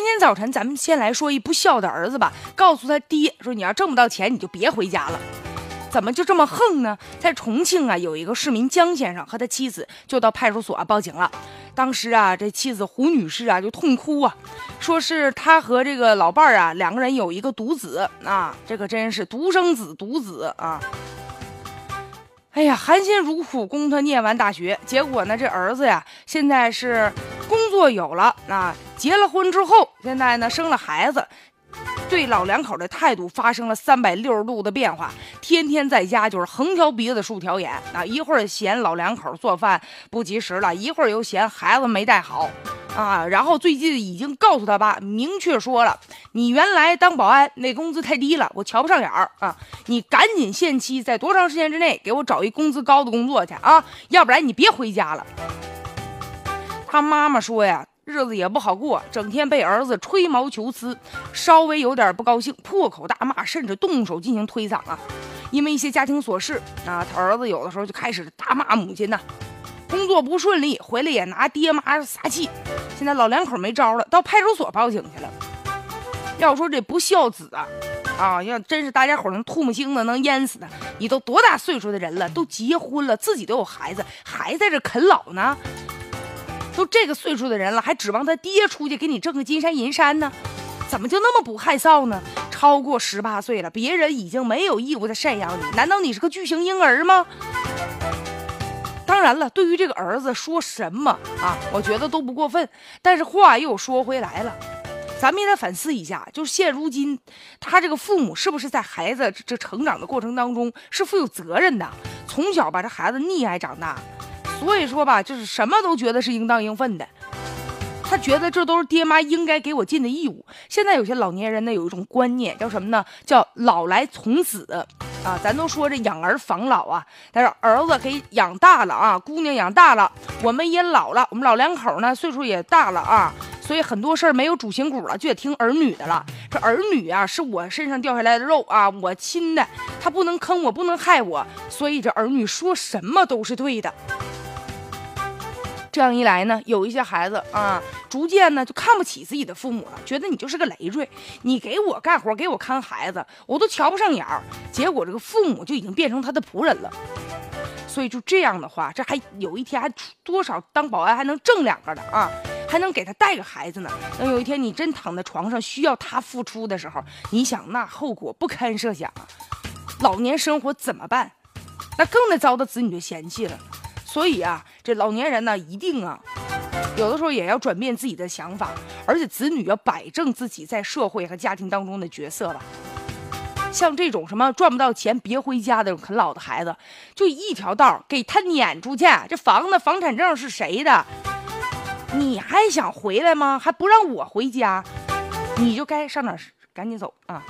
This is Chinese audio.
今天早晨咱们先来说一不孝的儿子吧，告诉他爹说你要挣不到钱你就别回家了。怎么就这么横呢？在重庆啊，有一个市民江先生和他妻子就到派出所报警了。当时啊，这妻子胡女士啊就痛哭啊，说是他和这个老伴儿啊两个人有一个独子啊，这个真是独生子独子啊。哎呀，含辛茹苦供他念完大学，结果呢，这儿子呀现在是若有了啊，结了婚之后，现在呢生了孩子。对老两口的态度发生了三百六十度的变化，天天在家就是横挑鼻子竖挑眼啊！一会儿嫌老两口做饭不及时了，一会儿又嫌孩子没带好啊！然后最近已经告诉他爸，明确说了，你原来当保安那工资太低了，我瞧不上眼儿啊！你赶紧限期，在多长时间之内给我找一工资高的工作去啊！要不然你别回家了。他妈妈说呀。日子也不好过，整天被儿子吹毛求疵，稍微有点不高兴，破口大骂，甚至动手进行推搡啊！因为一些家庭琐事啊，他儿子有的时候就开始大骂母亲呐。工作不顺利，回来也拿爹妈撒气。现在老两口没招了，到派出所报警去了。要说这不孝子啊，啊，要真是大家伙能吐沫星子能淹死他。你都多大岁数的人了，都结婚了，自己都有孩子，还在这啃老呢？都这个岁数的人了，还指望他爹出去给你挣个金山银山呢？怎么就那么不害臊呢？超过十八岁了，别人已经没有义务再赡养你，难道你是个巨型婴儿吗？当然了，对于这个儿子说什么啊，我觉得都不过分。但是话又说回来了，咱们也得反思一下，就是现如今他这个父母是不是在孩子这成长的过程当中是负有责任的？从小把这孩子溺爱长大。所以说吧，就是什么都觉得是应当应分的，他觉得这都是爹妈应该给我尽的义务。现在有些老年人呢，有一种观念叫什么呢？叫老来从子啊。咱都说这养儿防老啊，但是儿子给养大了啊，姑娘养大了，我们也老了，我们老两口呢岁数也大了啊，所以很多事儿没有主心骨了，就得听儿女的了。这儿女啊，是我身上掉下来的肉啊，我亲的，他不能坑我，不能害我，所以这儿女说什么都是对的。这样一来呢，有一些孩子啊，逐渐呢就看不起自己的父母了，觉得你就是个累赘，你给我干活，给我看孩子，我都瞧不上眼儿。结果这个父母就已经变成他的仆人了。所以就这样的话，这还有一天还多少当保安还能挣两个的啊，还能给他带个孩子呢。等有一天你真躺在床上需要他付出的时候，你想那后果不堪设想啊！老年生活怎么办？那更得遭到子女的嫌弃了。所以啊，这老年人呢，一定啊，有的时候也要转变自己的想法，而且子女要摆正自己在社会和家庭当中的角色吧。像这种什么赚不到钱别回家的啃老的孩子，就一条道给他撵出去。这房子、房产证是谁的？你还想回来吗？还不让我回家？你就该上哪赶紧走啊！